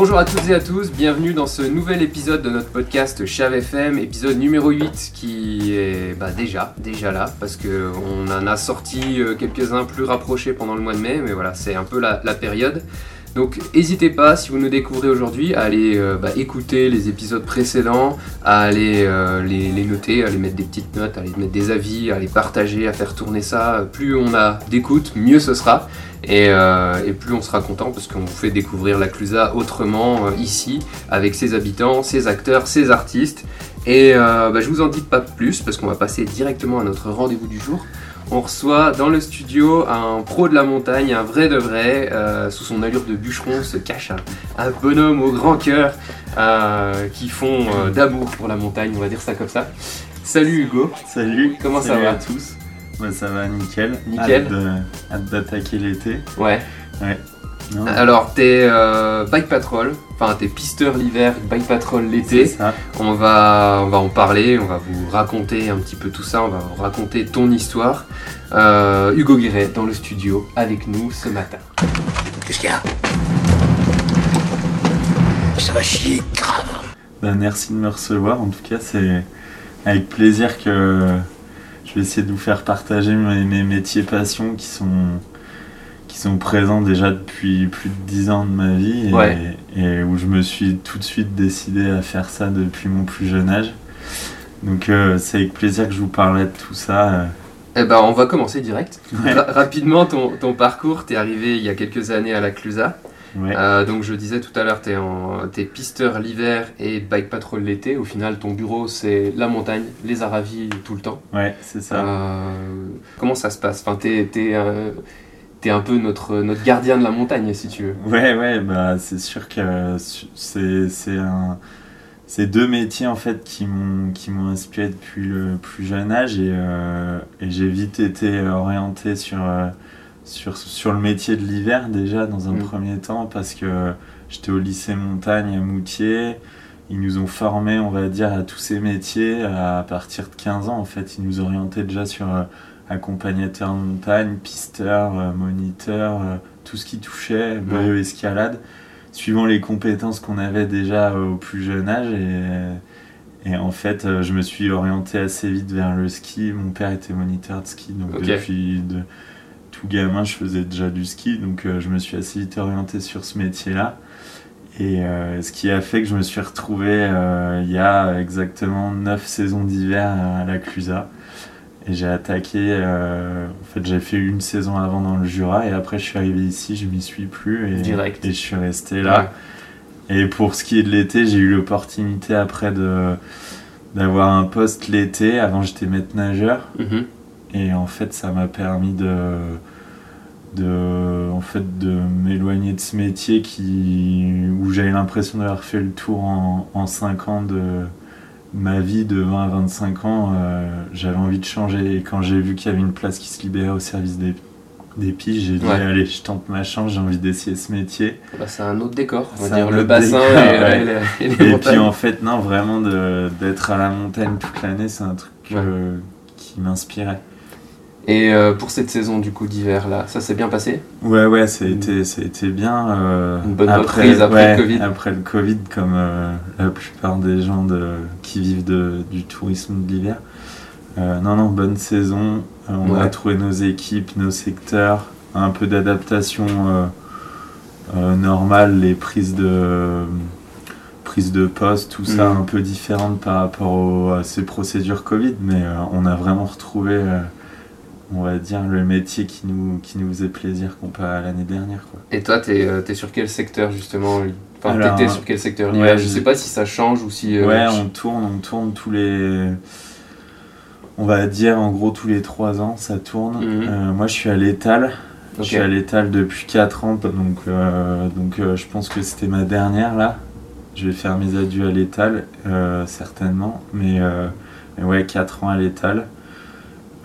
Bonjour à toutes et à tous, bienvenue dans ce nouvel épisode de notre podcast Chave FM, épisode numéro 8 qui est bah, déjà, là, parce qu'on en a sorti euh, quelques-uns plus rapprochés pendant le mois de mai, mais voilà, c'est un peu la, la période. Donc n'hésitez pas, si vous nous découvrez aujourd'hui, à aller euh, bah, écouter les épisodes précédents, à aller euh, les, les noter, à aller mettre des petites notes, à aller mettre des avis, à les partager, à faire tourner ça. Plus on a d'écoute, mieux ce sera. Et, euh, et plus on sera content parce qu'on vous fait découvrir la Clusa autrement euh, ici, avec ses habitants, ses acteurs, ses artistes. Et euh, bah, je vous en dis pas plus parce qu'on va passer directement à notre rendez-vous du jour. On reçoit dans le studio un pro de la montagne, un vrai de vrai. sous son allure de bûcheron se cache un, un bonhomme au grand cœur qui font d'amour pour la montagne, on va dire ça comme ça. Salut Hugo. Salut, Comment ça salut va à tous bah, Ça va nickel. Nickel. Hâte d'attaquer l'été. Ouais. Non, Alors t'es euh, bike patrol, enfin t'es pisteur l'hiver, bike patrol c'est l'été. ça. On va, on va en parler, on va vous raconter un petit peu tout ça, on va vous raconter ton histoire. Euh, Hugo Guéret dans le studio avec nous ce matin. Qu'est-ce qu'il y a? Ça va chier grave. Bah, merci de me recevoir. En tout cas, c'est avec plaisir que je vais essayer de vous faire partager mes, mes métiers passions qui sont, qui sont présents déjà depuis plus de 10 ans de ma vie et, Ouais. et où je me suis tout de suite décidé à faire ça depuis mon plus jeune âge. Donc euh, c'est avec plaisir que je vous parlerai de tout ça. euh. Eh ben on va commencer direct. Ouais. Ra- rapidement ton, ton parcours, t'es arrivé il y a quelques années à la Clusa. Ouais. Euh, donc je disais tout à l'heure, t'es en- t'es pisteur l'hiver et bike patrol l'été. Au final ton bureau c'est la montagne, les Aravis tout le temps. Ouais, c'est ça. Euh, comment ça se passe? Enfin, t'es, t'es, euh, t'es un peu notre, notre gardien de la montagne, si tu veux. Ouais, ouais, bah c'est sûr que c'est c'est un c'est deux métiers en fait qui m'ont qui m'ont inspiré depuis le plus jeune âge et, et j'ai vite été orienté sur sur sur le métier de l'hiver déjà dans un Mm. premier temps parce que j'étais au lycée montagne à Moutier. Ils nous ont formés, on va dire, à tous ces métiers à partir de 15 ans. En fait, ils nous orientaient déjà sur euh, accompagnateur de montagne, pisteur, euh, moniteur, euh, tout ce qui touchait, Ouais. escalade suivant les compétences qu'on avait déjà au plus jeune âge. Et, et en fait, euh, je me suis orienté assez vite vers le ski. Mon père était moniteur de ski, donc depuis de, tout gamin, je faisais déjà du ski. Donc euh, je me suis assez vite orienté sur ce métier-là. Et euh, ce qui a fait que je me suis retrouvé euh, il y a exactement 9 saisons d'hiver à la Clusa. Et j'ai attaqué, euh, en fait j'ai fait une saison avant dans le Jura et après je suis arrivé ici, je m'y suis plus et, Direct. et je suis resté là. Et pour ce qui est de l'été, j'ai eu l'opportunité après de d'avoir un poste l'été. Avant j'étais maître nageur Mhm. Et en fait ça m'a permis de de en fait de m'éloigner de ce métier qui où j'avais l'impression d'avoir fait le tour en, en 5 ans de ma vie de 20 à 25 ans euh, j'avais envie de changer. Et quand j'ai vu qu'il y avait une place qui se libérait au service des, des piges j'ai dit Ouais. allez je tente ma chance j'ai envie d'essayer ce métier. Bah, c'est un autre décor, on va dire le bassin décor, et, ouais. et les, et les et puis en fait non vraiment d'être à la montagne toute l'année c'est un truc euh, qui m'inspirait Et euh, pour cette saison du coup d'hiver là, ça s'est bien passé? Ouais, ouais, ça a été, ça a été bien. euh, Une bonne reprise après le Covid. Après le Covid, comme euh, la plupart des gens de, qui vivent de, du tourisme de l'hiver. Euh, non, non, bonne saison. On a trouvé nos équipes, nos secteurs, un peu d'adaptation normale, les prises de prises de poste, tout ça Mhm. un peu différentes par rapport à ces procédures Covid, mais on a vraiment retrouvé on va dire, le métier qui nous, qui nous faisait plaisir comparé à l'année dernière. Quoi. Et toi, t'es euh, t'es sur quel secteur justement? Enfin, t'étais sur quel secteur? ouais, Je sais pas si ça change ou si. euh, ouais, on tourne, on tourne tous les. On va dire en gros tous les 3 ans, ça tourne. Mhm. Euh, moi je suis à l'étal. Je suis à l'étal depuis 4 ans, donc, euh, donc euh, je pense que c'était ma dernière là. Je vais faire mes adieux à l'étal, euh, certainement. Mais, euh, mais ouais, 4 ans à l'étal.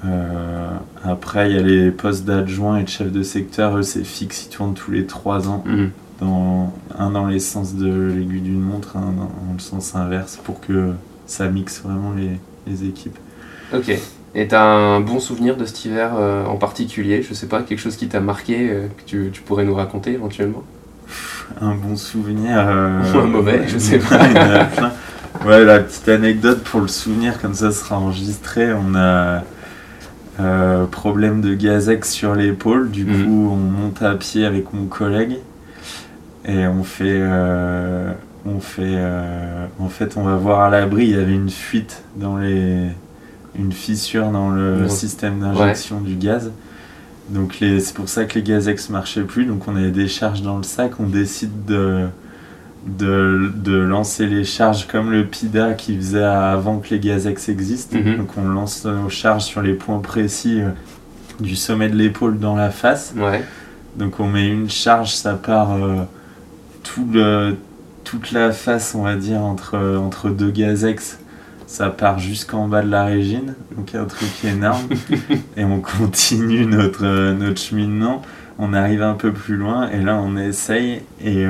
Euh, après, il y a les postes d'adjoint et de chef de secteur, eux c'est fixe, ils tournent tous les 3 ans, Mhm. dans, un dans les sens de l'aiguille d'une montre, un dans, dans le sens inverse, pour que ça mixe vraiment les, les équipes. Ok. Et t'as un bon souvenir de cet hiver euh, en particulier? Je sais pas, quelque chose qui t'a marqué, euh, que tu, tu pourrais nous raconter éventuellement? Un bon souvenir. euh, Ou un mauvais, je sais pas. Ouais, la petite anecdote pour le souvenir, comme ça sera enregistré. On a euh, problème de gazex sur l'épaule. Du Mhm. coup, on monte à pied avec mon collègue et on fait. euh, on fait. euh, en fait, on va voir à l'abri. Il y avait une fuite dans les. Une fissure dans le Ouais. système d'injection du gaz. Donc c'est pour ça que les gazex marchaient plus. Donc on avait des charges dans le sac. On décide de, de, de lancer les charges comme le PIDA qui faisait avant que les gazex existent. Mhm. Donc on lance nos charges sur les points précis euh, du sommet de l'épaule dans la face. Ouais. Donc on met une charge, ça part euh, tout le, toute la face, on va dire, entre, entre deux gazex. Ça part jusqu'en bas de la régine, donc un truc énorme. et on continue notre, euh, notre cheminement. On arrive un peu plus loin et là on essaye et,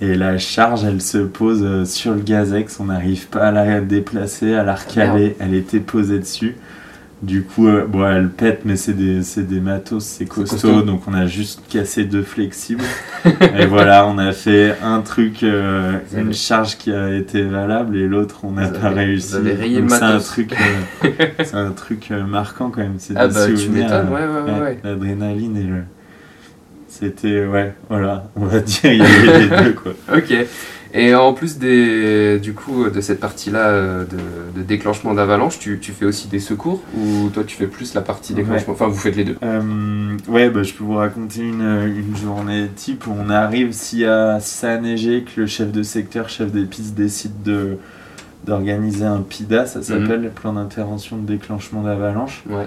et la charge elle se pose euh, sur le gazex. On n'arrive pas à la déplacer, à la recaler. Elle était posée dessus. Du coup, euh, bon, elle pète, mais c'est des, des matos, c'est costaud, costaud. donc on a juste cassé deux flexibles. et voilà, on a fait un truc, euh, une charge qui a été valable, et l'autre on n'a pas avez- réussi. c'est un truc, euh, un truc marquant quand même. C'est Ah des bah, souvenirs, ouais, ouais, ouais. L'adrénaline et le. C'était, ouais, voilà, on va dire, il y avait les deux quoi. Ok. Et en plus des, du coup, de cette partie-là euh, de, de déclenchement d'avalanche, tu, tu fais aussi des secours ou toi tu fais plus la partie déclenchement? Enfin, vous faites les deux. Euh, ouais, bah, je peux vous raconter une, une journée type où on arrive s'il y a, si ça a neigé, que le chef de secteur, chef des pistes décide de d'organiser un PIDA, ça s'appelle le plan d'intervention de déclenchement d'avalanche. Ouais.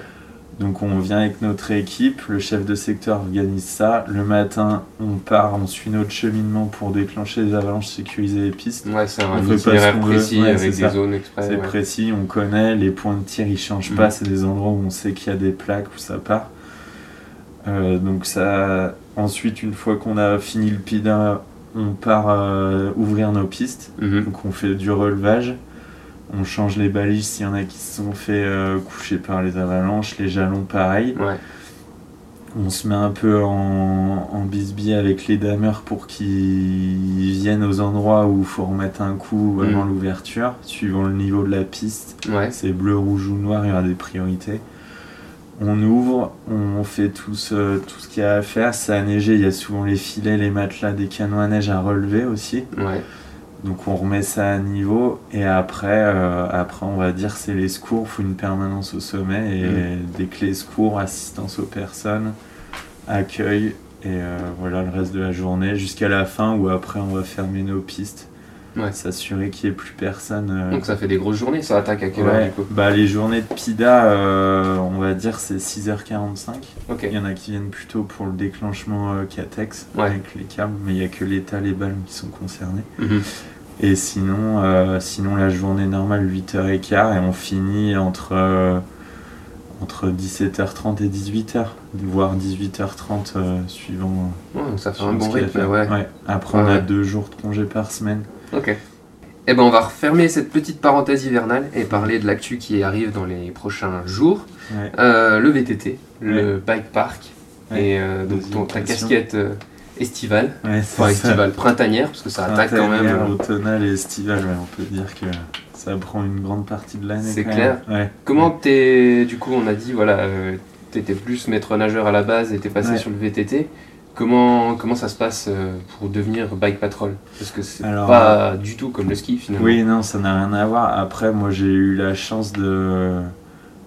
Donc on vient avec notre équipe, le chef de secteur organise ça. Le matin, on part, on suit notre cheminement pour déclencher les avalanches, sécuriser les pistes. Ouais, c'est On un itinéraire précis Ouais, avec des ça. zones exprès. C'est ouais. précis, on connaît, les points de tir ils changent Mhm. pas, c'est des endroits où on sait qu'il y a des plaques où ça part. Euh, donc ça, ensuite une fois qu'on a fini le PIDA, on part euh, ouvrir nos pistes. Mhm. Donc on fait du relevage, on change les balises s'il y en a qui se sont fait euh, coucher par les avalanches, les jalons pareil. Ouais. On se met un peu en, en bisbille avec les dameurs pour qu'ils viennent aux endroits où il faut remettre un coup avant Mhm. l'ouverture, suivant le niveau de la piste. Ouais. C'est bleu, rouge ou noir, il y aura des priorités. On ouvre, on fait tout ce, tout ce qu'il y a à faire. Ça a neigé, il y a souvent les filets, les matelas, des canons à neige à relever aussi. Ouais. Donc on remet ça à niveau et après, euh, après on va dire c'est les secours, il faut une permanence au sommet et des clés secours, assistance aux personnes, accueil et euh, voilà le reste de la journée jusqu'à la fin où après on va fermer nos pistes, Ouais. s'assurer qu'il n'y ait plus personne. euh, Donc ça fait des grosses journées, ça attaque à quelle heure du coup? Bah, les journées de PIDA, on va dire c'est 6h45. Ok. Il y en a qui viennent plutôt pour le déclenchement Catex Ouais. avec les câbles, mais il n'y a que l'état, les balles qui sont concernés. Mhm. Et sinon, euh, sinon la journée normale 8h15 et on finit entre, euh, entre 17h30 et 18h, voire 18h30 euh, suivant. euh, Ouais, donc ça fait un bon rythme, ouais. Après Ouais, on a deux jours de congé par semaine. Ok. Eh ben on va refermer cette petite parenthèse hivernale et parler de l'actu qui arrive dans les prochains jours. Euh, le VTT, le bike park et euh, donc ton- ta casquette euh, estivale, Ouais, enfin estivale printanière parce que ça attaque quand même. Euh, automnale et estivale, ouais, on peut dire que ça prend une grande partie de l'année. C'est clair. Ouais. Comment t'es du coup on a dit voilà euh, t'étais plus maître nageur à la base et t'es passé sur le VTT. Comment, comment ça se passe euh, pour devenir bike patrol? Parce que c'est Alors, pas du tout comme le ski finalement. Oui, non, ça n'a rien à voir. Après, moi, j'ai eu la chance de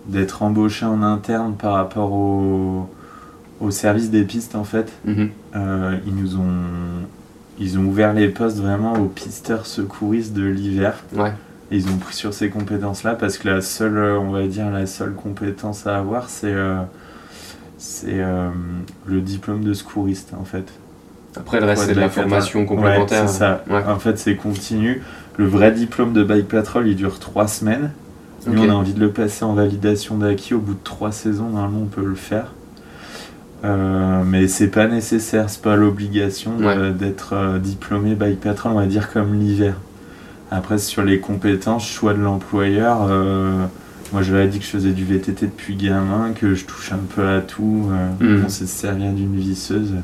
d'être embauché en interne par rapport au, au service des pistes, en fait. Mhm. Euh, ils nous ont ils ont ouvert les postes vraiment aux pisteurs secouristes de l'hiver. Ouais. Et ils ont pris sur ces compétences-là parce que la seule, euh, on va dire, la seule compétence à avoir, c'est euh, c'est euh, le diplôme de secouriste, en fait. Après le reste c'est de la formation complémentaire. Ouais, c'est ça. Ouais. En fait, c'est continu. Le vrai diplôme de bike patrol, il dure trois semaines. Nous, on a envie de le passer en validation d'acquis au bout de trois saisons. Normalement, on peut le faire. Euh, mais c'est pas nécessaire, c'est pas l'obligation Ouais. d'être euh, diplômé bike patron, on va dire comme l'hiver. Après, sur les compétences, choix de l'employeur, euh, moi je ai dit que je faisais du VTT depuis gamin, que je touche un peu à tout. euh, Mhm. On s'est servi d'une visseuse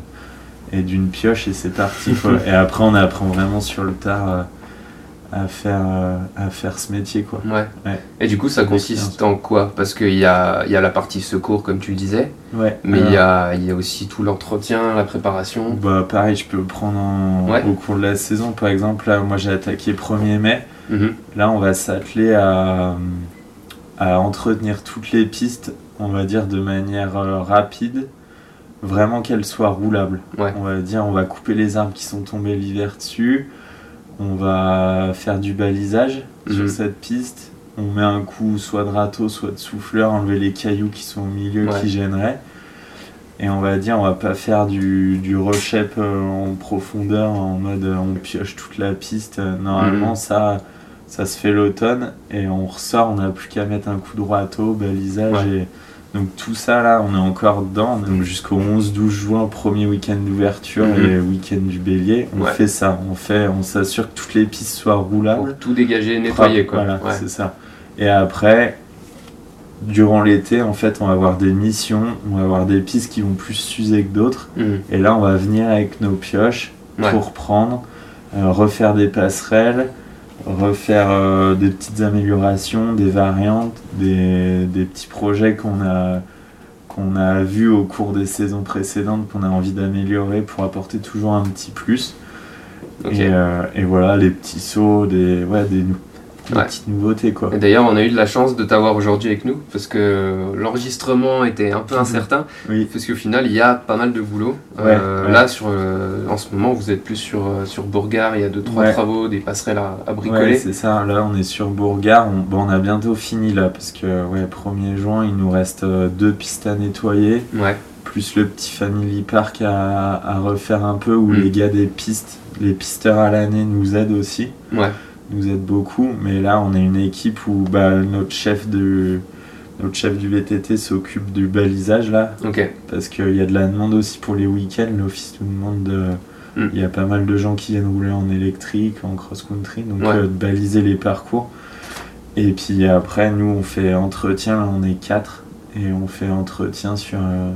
et d'une pioche et c'est parti. quoi. et après, on apprend vraiment sur le tard à, faire, euh, à faire ce métier. quoi. Ouais. Ouais. Et du coup, ça consiste en quoi? Parce qu'il y a, il y a la partie secours, comme tu le disais, Ouais. mais il y, a, il y a aussi tout l'entretien, la préparation. Bah pareil, je peux le prendre en- Ouais. au cours de la saison. Par exemple, là, moi j'ai attaqué 1er mai. Mhm. Là, on va s'atteler à, à entretenir toutes les pistes, on va dire de manière euh, rapide, vraiment qu'elles soient roulables. Ouais. On va dire, on va couper les arbres qui sont tombés l'hiver dessus. On va faire du balisage Mhm. sur cette piste. On met un coup soit de râteau, soit de souffleur, enlever les cailloux qui sont au milieu Ouais. qui gêneraient. Et on va dire, on va pas faire du, du reshep euh, en profondeur, en mode euh, on pioche toute la piste. Euh, Normalement, Mhm. ça, ça se fait l'automne et on ressort, on n'a plus qu'à mettre un coup de râteau, balisage. Ouais. Et... Donc tout ça là, on est encore dedans. Donc jusqu'au 11-12 juin, premier week-end d'ouverture Mhm. et week-end du bélier, on Ouais. fait ça. On, fait, on s'assure que toutes les pistes soient roulables. Pour tout dégager, nettoyer, quoi. Voilà, Ouais. c'est ça. Et après, durant l'été, en fait, on va avoir des missions, on va avoir des pistes qui vont plus s'user que d'autres. Mhm. Et là, on va venir avec nos pioches Ouais. pour prendre, euh, refaire des passerelles, refaire euh, des petites améliorations, des variantes, des, des petits projets qu'on a qu'on a vus au cours des saisons précédentes, qu'on a envie d'améliorer pour apporter toujours un petit plus. Et, euh, et voilà, les petits sauts, des, ouais, des, des Ouais. petites nouveautés quoi. Et d'ailleurs, on a eu de la chance de t'avoir aujourd'hui avec nous parce que l'enregistrement était un peu incertain. Oui, Parce qu'au final, il y a pas mal de boulot. Ouais, Euh, ouais. Là, sur, euh, en ce moment, vous êtes plus sur, euh, sur Bourgard. Il y a deux, trois travaux, des passerelles à, bricoler. c'est ça. Là, on est sur Bourgard. On, bon, on a bientôt fini là parce que ouais, 1er juin, il nous reste deux pistes à nettoyer, ouais. plus le petit Family Park à, à refaire un peu où Mm. les gars des pistes, les pisteurs à l'année nous aident aussi. Ouais. Nous aide beaucoup. Mais là, on est une équipe où bah, notre chef de notre chef du VTT s'occupe du balisage là, Ok. parce qu'il y a de la demande aussi pour les week-ends. L'office nous demande de. Mm. Il y a pas mal de gens qui viennent rouler en électrique, en cross-country, donc Ouais. euh, de baliser les parcours. Et puis après, nous, on fait entretien, là, on est quatre, et on fait entretien sur, euh,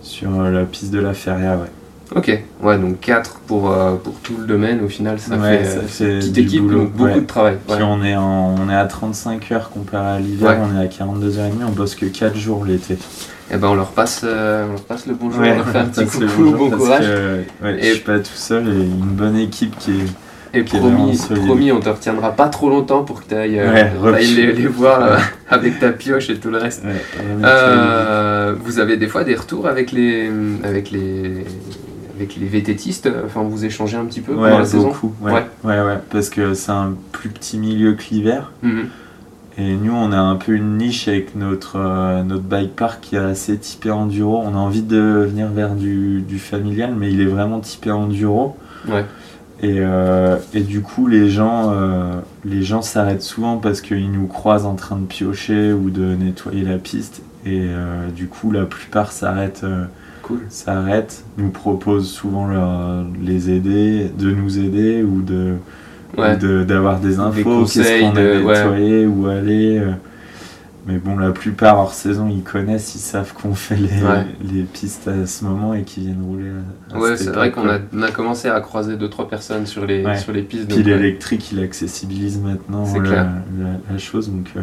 sur euh, la piste de la Feria, ouais. Ok. Ouais, donc 4 pour, euh, pour tout le domaine. Au final, ça Ouais, fait, ça euh, petite équipe, boulot, donc beaucoup ouais. de travail. Puis on est, en, on est à 35 heures comparé à l'hiver, on est à 42h30, on bosse que 4 jours l'été. Et ben, on leur passe, euh, on leur passe le bonjour. On leur fait un petit coucou, bon courage. que, Et- Je suis pas tout seul et une bonne équipe qui est. Et promis, promis, on te retiendra pas trop longtemps pour que tu ailles, Ouais, les, les voir euh, avec ta pioche et tout le reste. Ouais, Euh, vous avez des fois des retours avec les avec les avec les VTTistes Enfin, vous échangez un petit peu pendant Ouais, la saison beaucoup. Ouais. Ouais. ouais, ouais, parce que c'est un plus petit milieu que l'hiver. Mhm. Et nous, on a un peu une niche avec notre, euh, notre bike park qui est assez typé enduro. On a envie de venir vers du, du familial, mais il est vraiment typé enduro. Ouais. Et, euh, et du coup, les gens, euh, les gens s'arrêtent souvent parce qu'ils nous croisent en train de piocher ou de nettoyer la piste. Et euh, du coup, la plupart s'arrêtent, euh, Cool. s'arrêtent, nous proposent souvent leur, les aider, de nous aider ou de Ouais. ou de- d'avoir des infos, qu'est-ce qu'on a nettoyé, où aller. euh. Mais bon, la plupart hors saison, ils connaissent, ils savent qu'on fait les, Ouais. les pistes à ce moment et qu'ils viennent rouler. à- à Ouais, c'est vrai qu'on a, on a commencé à croiser deux trois personnes sur les Ouais. sur les pistes. Puis l'électrique, il accessibilise maintenant la- la chose. Donc, euh,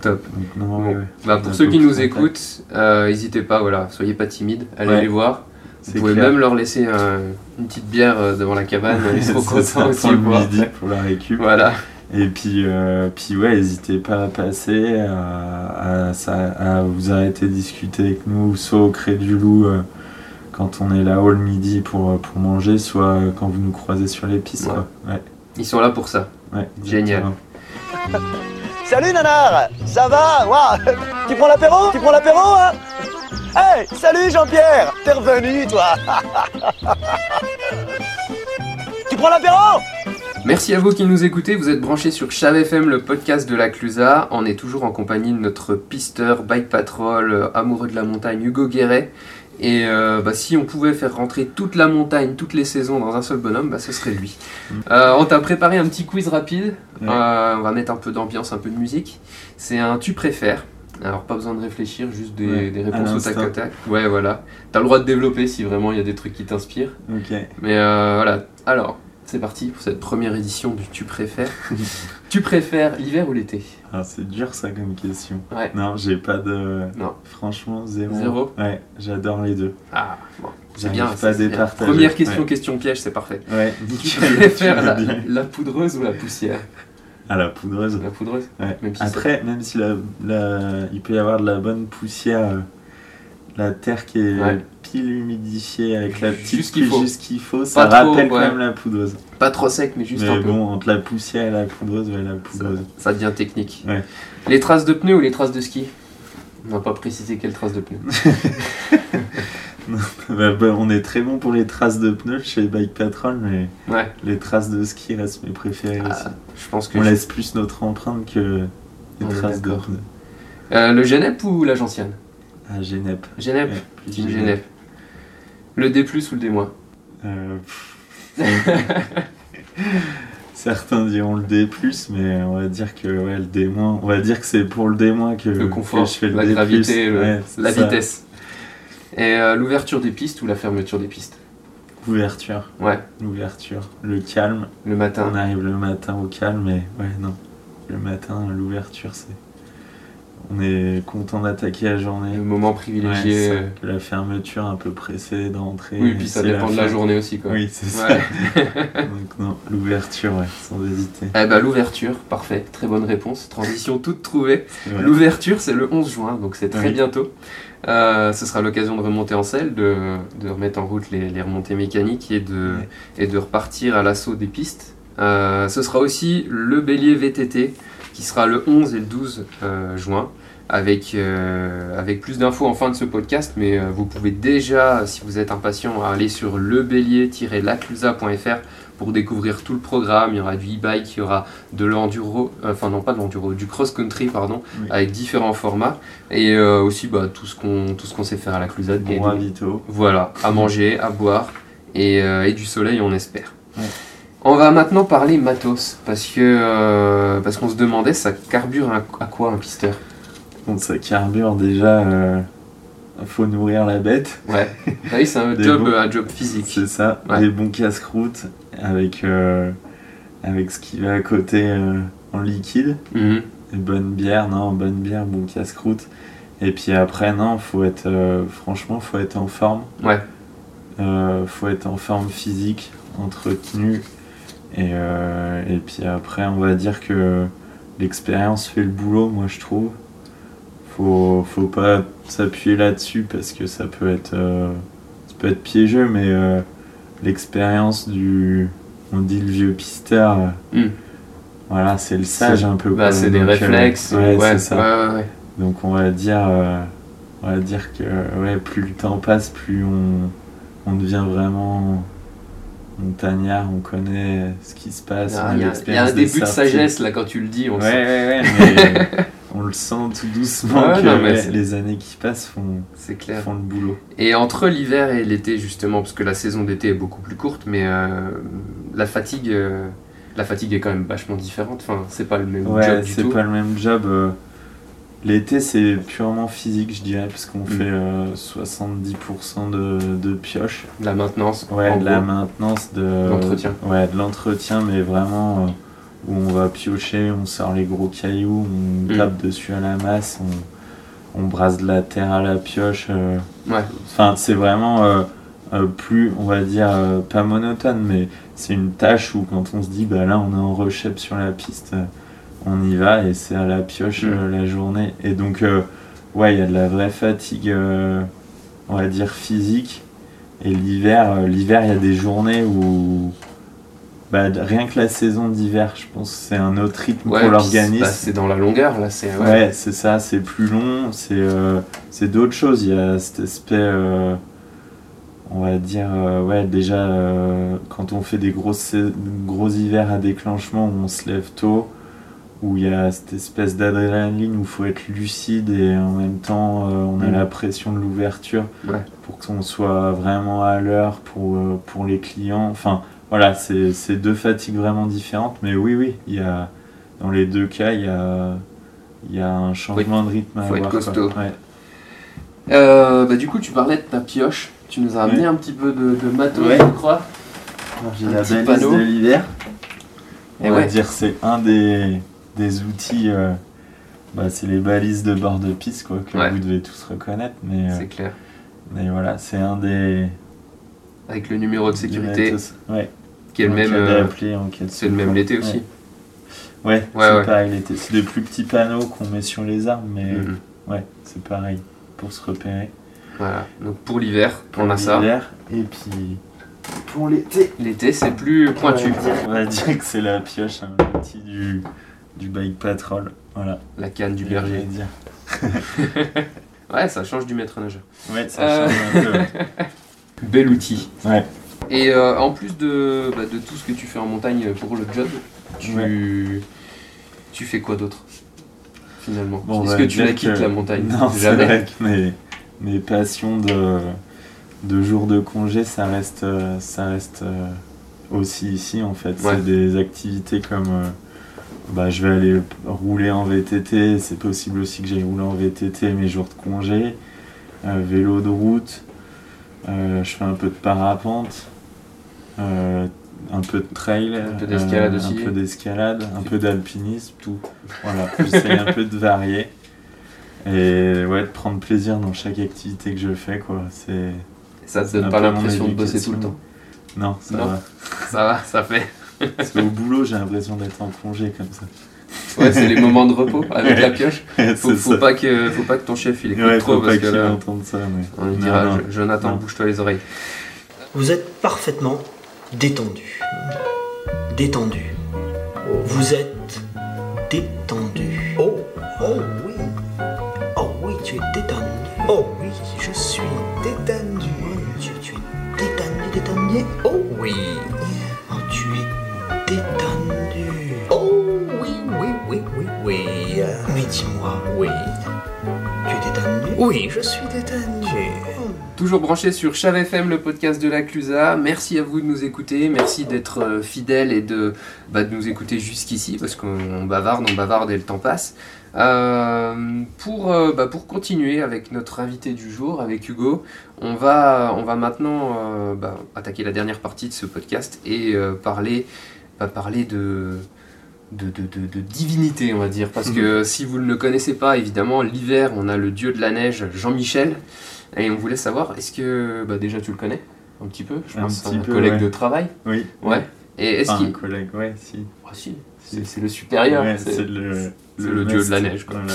top. donc non, Bon. ouais, ouais. Bah, pour ceux qui nous écoutent, euh, n'hésitez pas, voilà, soyez pas timides, allez Ouais. les voir. Vous pouvez clair. même leur laisser un- une petite bière euh, devant la cabane, ils seront contents aussi. pour midi, pour la récup. Voilà. Et puis, euh, puis ouais, n'hésitez pas à passer, à, à, ça- à vous arrêter de discuter avec nous, soit au Cré du Loup euh, quand on est là-haut le midi pour, pour manger, soit quand vous nous croisez sur les pistes. Ouais, Ils sont là pour ça. ouais, Génial. Salut Nanar. Ça va? Ouah, Tu prends l'apéro? Tu prends l'apéro hein? Hey Salut Jean-Pierre. T'es revenu toi. Tu prends l'apéro? Merci à vous qui nous écoutez, vous êtes branchés sur Chav FM, le podcast de la Clusa. On est toujours en compagnie de notre pisteur, bike patrol, euh, amoureux de la montagne, Hugo Guéret. Et euh, bah, si on pouvait faire rentrer toute la montagne, toutes les saisons dans un seul bonhomme, bah, ce serait lui. Euh, on t'a préparé un petit quiz rapide. Ouais. Euh, on va mettre un peu d'ambiance, un peu de musique. C'est un tu préfères. Alors pas besoin de réfléchir, juste des, Ouais, des à réponses au tac au tac. Ouais voilà. T'as le droit de développer si vraiment il y a des trucs qui t'inspirent. Ok. Mais euh, voilà. Alors, c'est parti pour cette première édition du tu préfères. tu préfères l'hiver ou l'été? Ah, c'est dur ça comme question. Ouais. Non, j'ai pas de. Non. Franchement, zéro. Zéro Ouais, j'adore les deux. Ah, bon. C'est bien. pas départager. Première question, Ouais. question piège, c'est parfait. Ouais, Tu nickel, préfères tu la, l'as dit. la poudreuse ou la poussière? Ah, la poudreuse. La poudreuse Ouais. Même si Après, même si la, la- il peut y avoir de la bonne poussière, euh, la terre qui est Ouais. pile humidifiée avec la petite Juste qu'il pluie faut. juste qu'il faut, ça Pas trop, rappelle quand ouais. même la poudreuse. Pas trop sec, mais juste Mais un peu. bon, entre la poussière et la poudreuse, ouais, la poudreuse. ça devient technique. Les traces de pneus ou les traces de ski? On n'a pas précisé quelles traces de pneus. Bah, bah, on est très bon pour les traces de pneus chez Bike Patrol, mais les traces de ski restent mes préférées aussi. Ah, je pense que On je- laisse plus notre empreinte que les On traces de. Euh, le Genep ou la gentiane? Ah, Genep. Genep. Ouais, plus Team Genep. Genep. Le D ou le D moins Euh. Certains diront le D+, mais on va dire que ouais, le D-, on va dire que c'est pour le D- que, Le que confort, je fais le la D+. gravité, le- Ouais, c'est la ça. vitesse. Et euh, l'ouverture des pistes ou la fermeture des pistes? L'ouverture, Ouais, l'ouverture, le calme. le matin. On arrive le matin au calme, mais ouais, non. Le matin, l'ouverture, c'est... On est content d'attaquer la journée. Le moment Ouais, privilégié. ça, euh, que la fermeture un peu pressée de rentrer. oui, puis ça dépend de la journée aussi. Quoi. Oui, c'est ça. Donc non, l'ouverture, ouais, sans hésiter. Eh ben, l'ouverture, parfait, très bonne réponse. Transition toute trouvée. L'ouverture, c'est le 11 juin, donc c'est très Oui. bientôt. Euh, ce sera l'occasion de remonter en selle, de, de remettre en route les, les remontées mécaniques et de, Ouais. et de repartir à l'assaut des pistes. Euh, ce sera aussi le Bélier VTT qui sera le 11 et le 12 euh, juin. Avec, euh, avec plus d'infos en fin de ce podcast, mais euh, vous pouvez déjà, si vous êtes impatient, aller sur lebélier-laclusa.fr pour découvrir tout le programme. Il y aura du e-bike, il y aura de l'enduro, euh, enfin non pas de l'enduro, du cross-country, pardon, Oui. avec différents formats. Et aussi bah, tout ce qu'on tout ce qu'on sait faire à la Clusade. Bon ravito. Voilà, à manger, à boire et, et du soleil, on espère. Ouais. On va maintenant parler matos, parce que euh, parce qu'on se demandait, ça carbure à, à quoi un pisteur? Bon, ça carbure déjà. euh, faut nourrir la bête, Ouais. Ah oui, c'est un job, bons- un job physique. c'est ça. Ouais. Des bons casse-croûtes avec, euh, avec ce qui va à côté euh, en liquide. Mhm. Une bonne bière, non, bonne bière, bon casse-croûte. Et puis après, non, faut être. franchement, faut être en forme. Ouais. Faut être en forme physique, entretenu. Et, euh, et puis après, on va dire que l'expérience fait le boulot, moi je trouve. Faut, faut pas s'appuyer là-dessus parce que ça peut être, euh, ça peut être piégeux, mais euh, l'expérience du. On dit le vieux pisteur. euh, Mm. Voilà, c'est le sage un peu. Bah, c'est des Donc, réflexes. ouais, ouais, c'est ça. ouais, ouais. Donc on va dire, on va dire que ouais, plus le temps passe, plus on, on devient vraiment montagnard, on connaît ce qui se passe. Ah, on Il y, a- y un début de sagesse là quand tu le dis. On Ouais, sent. ouais, ouais, mais on le sent tout doucement Ouais, que non, mais les années qui passent font, C'est clair. font le boulot. Et entre l'hiver et l'été, justement, parce que la saison d'été est beaucoup plus courte, mais euh, la fatigue, euh, la fatigue est quand même vachement différente. Enfin, c'est pas le même Ouais, job du c'est pas le même job. euh, L'été, c'est purement physique, je dirais, parce qu'on Mm. fait euh, 70% de, de pioche. La maintenance. Ouais, de la maintenance, de L'entretien. Ouais, de l'entretien, mais vraiment euh, où on va piocher, on sort les gros cailloux, on Mm. tape dessus à la masse, on, on brasse de la terre à la pioche. euh. Ouais. Enfin, c'est vraiment euh, euh, plus, on va dire, euh, pas monotone, mais c'est une tâche où quand on se dit, bah là, on est en rechep sur la piste, euh, on y va et c'est à la pioche Mm. euh, la journée. Et donc, euh, ouais, il y a de la vraie fatigue, euh, on va dire, physique. Et l'hiver, l'hiver, il y a des journées où, bah, rien que la saison d'hiver, je pense que c'est un autre rythme Ouais, pour l'organisme. bah, c'est dans la longueur, là. C'est Ouais, ouais. c'est ça, c'est plus long, c'est euh, c'est d'autres choses. Il y a cet aspect, euh, on va dire, euh, ouais, déjà, quand on fait des gros, gros hivers à déclenchement où on se lève tôt, où il y a cette espèce d'adrénaline où il faut être lucide et en même temps, euh, on a Mhm. la pression de l'ouverture Ouais. pour qu'on soit vraiment à l'heure pour, euh, pour les clients. Enfin, voilà, c'est c'est deux fatigues vraiment différentes, mais oui, oui, il y a, dans les deux cas, il y a, il y a un changement de rythme à faut être avoir. costaud. Ouais. Euh, bah, du coup, tu parlais de ta pioche. Tu nous as amené Ouais. un petit peu de, de matos, Ouais. je crois. J'ai Un la panneau. de l'hiver. Et On va ouais. dire c'est un des, des outils. euh, bah, c'est les balises de bord de piste quoi, que Ouais. vous devez tous reconnaître. Mais, euh, C'est clair. mais voilà, c'est un des. Avec le numéro de sécurité, Ouais. qui est le même. euh, c'est le même l'été aussi. Ouais, c'est pareil l'été. C'est des plus petits panneaux qu'on met sur les armes, mais Mhm. ouais, c'est pareil pour se repérer. Voilà. Donc pour l'hiver, Pour on a ça. l'hiver, Et puis pour l'été, L'été, c'est plus pointu. On va dire, on va dire que c'est la pioche, un outil du, du bike patrol. Voilà. La canne du berger. Ouais, ça change du maître nageur. Ouais, ça Euh. change un peu. ouais. Bel outil. Ouais. Et euh, en plus de, bah, de tout ce que tu fais en montagne pour le job, tu, tu fais quoi d'autre finalement? Bon, on Est-ce va que tu la quittes que- la montagne? Non, c'est vrai que mes, mes passions de, de jours de congé, ça reste, euh, ça reste euh, aussi ici en fait. Ouais. C'est des activités comme. Bah, je vais aller rouler en VTT, c'est possible aussi que j'aille rouler en VTT mes jours de congé, euh, vélo de route, euh, je fais un peu de parapente, euh, un peu de trail, Un peu d'escalade aussi. un peu d'escalade, un peu d'alpinisme, tout. Voilà, j'essaie un peu de varier et ouais, de prendre plaisir dans chaque activité que je fais quoi. C'est Ça te donne pas l'impression de bosser tout le temps non, ça Non. va. Ça va, ça fait. Parce qu'au boulot, j'ai l'impression d'être en congé comme ça. Ouais, c'est les moments de repos avec la pioche. Faut, faut, pas que, faut pas que ton chef il écoute Ouais, trop faut parce pas que là, entende ça. Mais... on lui dira non. Jonathan, bouge-toi les oreilles. Vous êtes parfaitement détendu. Détendu. Vous êtes détendu. Oh, oh oui. Oh oui, tu es détendu. Oh oui, je suis détendu. Tu, tu es détendu, détendu. Oh oui. Oui. Tu es Oui, je suis détendu. Toujours branché sur Chave FM, le podcast de la Clusa. Merci à vous de nous écouter. Merci d'être euh, fidèles et de, bah, de nous écouter jusqu'ici parce qu'on bavarde, on bavarde et le temps passe. Euh, pour, euh, bah, pour continuer avec notre invité du jour, avec Hugo, on va, on va maintenant euh, bah, attaquer la dernière partie de ce podcast et parler, bah, parler de, de, de, de- de divinité, on va dire. Parce que si vous ne le connaissez pas, évidemment, l'hiver, on a le dieu de la neige, Jean-Michel. Et on voulait savoir, est-ce que bah, déjà tu le connais un petit peu? Je Un pense petit un peu, collègue ouais. de travail. Oui. Ouais. Et est-ce Enfin, un qu'il. collègue, ouais, si. Ah, si, c'est c'est le supérieur. Ouais, c'est- c'est le, dieu de la neige, quoi. Voilà.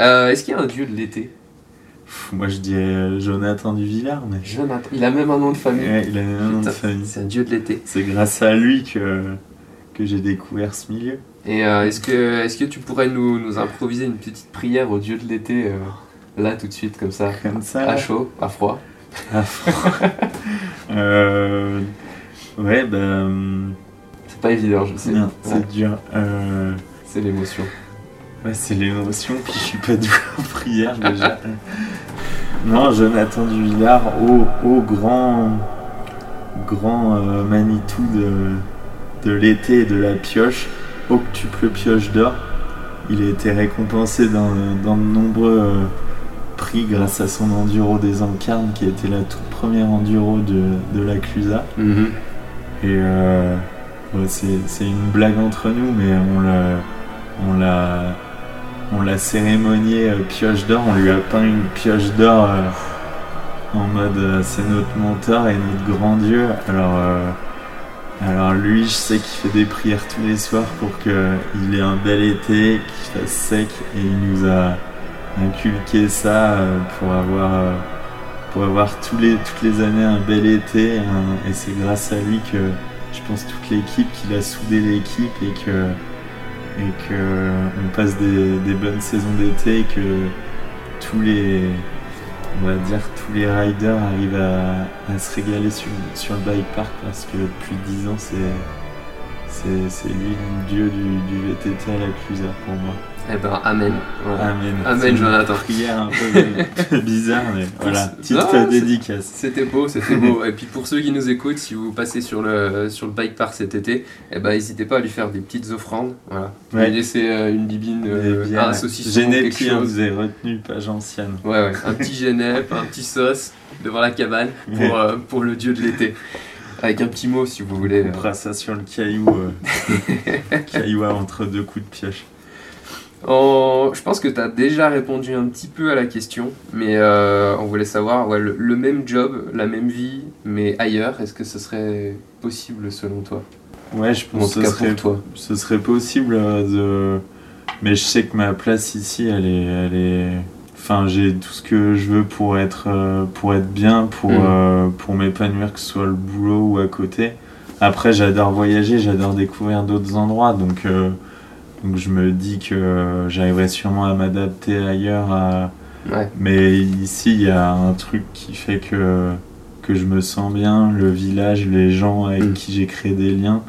Euh, est-ce qu'il y a un dieu de l'été? Moi, je dirais euh, Jonathan Duvillard, mais. Jonathan. Il a même un nom de famille. Ouais, il a un nom de famille. C'est un dieu de l'été. C'est grâce à lui que, que j'ai découvert ce milieu. Et euh, est-ce que, est que tu pourrais nous, nous improviser une petite prière au dieu de l'été euh, là tout de suite comme ça? Comme ça. À chaud, à froid À fond. Euh, Ouais, bah. hum, C'est pas évident, je sais. non, Ouais, c'est dur. C'est l'émotion. Ouais, c'est l'émotion, puis je suis pas doué en prière déjà. non, Jonathan Duvillard, au, au grand, grand Manitou de, de l'été et de la pioche, octuple pioche d'or. Il a été récompensé dans, de nombreux euh, prix grâce à son enduro des Encarnes, qui été la toute première enduro de, de la Clusa. Mhm. Et euh, ouais, c'est c'est une blague entre nous, mais on l'a, on l'a, on l'a cérémonié euh, pioche d'or. On lui a peint une pioche d'or euh, en mode euh, c'est notre mentor et notre grand dieu. Alors, alors lui, je sais qu'il fait des prières tous les soirs pour qu'il ait un bel été, qu'il fasse sec, et il nous a inculqué ça euh, pour avoir. euh, toutes les années un bel été et c'est grâce à lui que je pense toute l'équipe qu'il a soudé l'équipe et que que on passe des, des bonnes saisons d'été et que tous les on va dire, tous les riders arrivent à, se régaler sur, le bike park parce que depuis 10 ans, c'est lui le dieu du, du VTT à la Clusa pour moi. Eh ben, amen. Voilà. Amen. Amen, C'est une Jonathan. prière un peu bizarre, mais voilà, petite dédicace. C'était beau, c'était beau. Et puis pour ceux qui nous écoutent, si vous passez sur le, sur le bike park cet été, eh ben, n'hésitez pas à lui faire des petites offrandes. Voilà. Ouais. Lui laisser euh, une bibine, euh, bien, un saucisson, hein, chose. vous avez retenu page ancienne. Ouais, ouais. Un petit genep, un petit sauce devant la cabane pour, Ouais. euh, pour le dieu de l'été. Avec un petit mot si vous voulez. On euh. fera ça sur le caillou, euh, caillou entre deux coups de pioche. En- Je pense que tu as déjà répondu un petit peu à la question, mais euh, on voulait savoir ouais, le, le même job, la même vie, mais ailleurs, est-ce que ce serait possible selon toi? Ouais, je pense que ce serait, pour toi. ce serait possible euh, de. Mais je sais que ma place ici, elle est. Elle est... Enfin, j'ai tout ce que je veux pour être, euh, pour être bien, pour, euh, pour m'épanouir, que ce soit le boulot ou à côté. Après, j'adore voyager, j'adore découvrir d'autres endroits, donc, euh, donc je me dis que j'arriverai sûrement à m'adapter ailleurs. À... Ouais. Mais ici, il y a un truc qui fait que, que je me sens bien, le village, les gens avec Mm. qui j'ai créé des liens.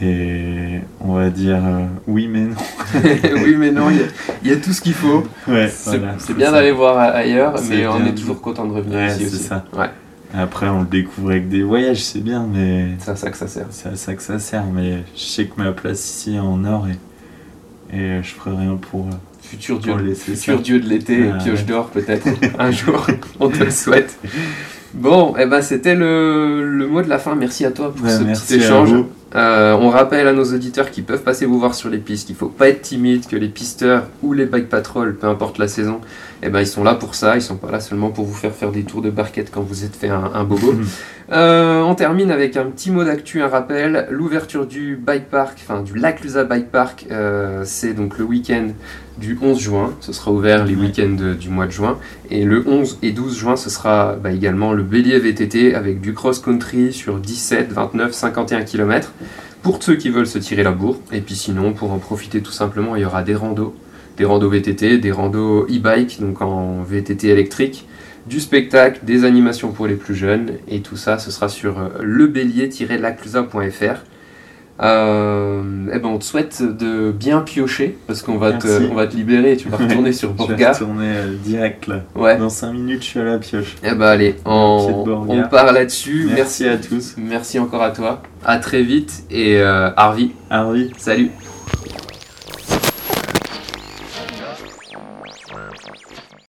Et on va dire euh, oui, mais non. oui, mais non, il y a- il y, a tout ce qu'il faut. Ouais, C'est voilà, bien d'aller voir ailleurs, mais on est toujours content de revenir Ouais, ici aussi. ça. Ouais, Après, on le découvre avec des voyages, c'est bien, mais c'est à ça que ça sert. c'est à ça que ça sert. Mais je sais que ma place ici est en or et, et je ferai rien pour. euh, Futur dieu, futur dieu de l'été, pioche d'or peut-être, un jour, on te le souhaite. Bon, et ben c'était le, le mot de la fin. Merci à toi pour Ouais, ce merci petit à échange. vous. Euh, on rappelle à nos auditeurs qui peuvent passer vous voir sur les pistes qu'il faut pas être timide, que les pisteurs ou les bike patrol, peu importe la saison, eh ben ils sont là pour ça. Ils sont pas là seulement pour vous faire faire des tours de barquette quand vous êtes fait un, un bobo. Euh, on termine avec un petit mot d'actu, un rappel. L'ouverture du bike park, enfin du Lac Lusa Bike Park, euh, c'est donc le week-end du 11 juin. Ce sera ouvert les week-ends de- du mois de juin. Et le 11 et 12 juin, ce sera bah, également le Bélier VTT avec du cross-country sur 17, 29, 51 km pour ceux qui veulent se tirer la bourre. Et puis sinon, pour en profiter tout simplement, il y aura des randos, des randos VTT, des randos e-bike, donc en VTT électrique, du spectacle, des animations pour les plus jeunes, et tout ça, ce sera sur euh, lebélier-laclusa.fr. Euh, eh ben on te souhaite de bien piocher parce qu'on va, te, Merci. on va te libérer et tu vas retourner sur Je vais retourner euh, direct là. Ouais. Dans 5 minutes, je suis à la pioche. Eh ben allez, on, on part là-dessus. Merci à tous. Merci encore à toi. À très vite et euh, Harvey, Harvey. salut.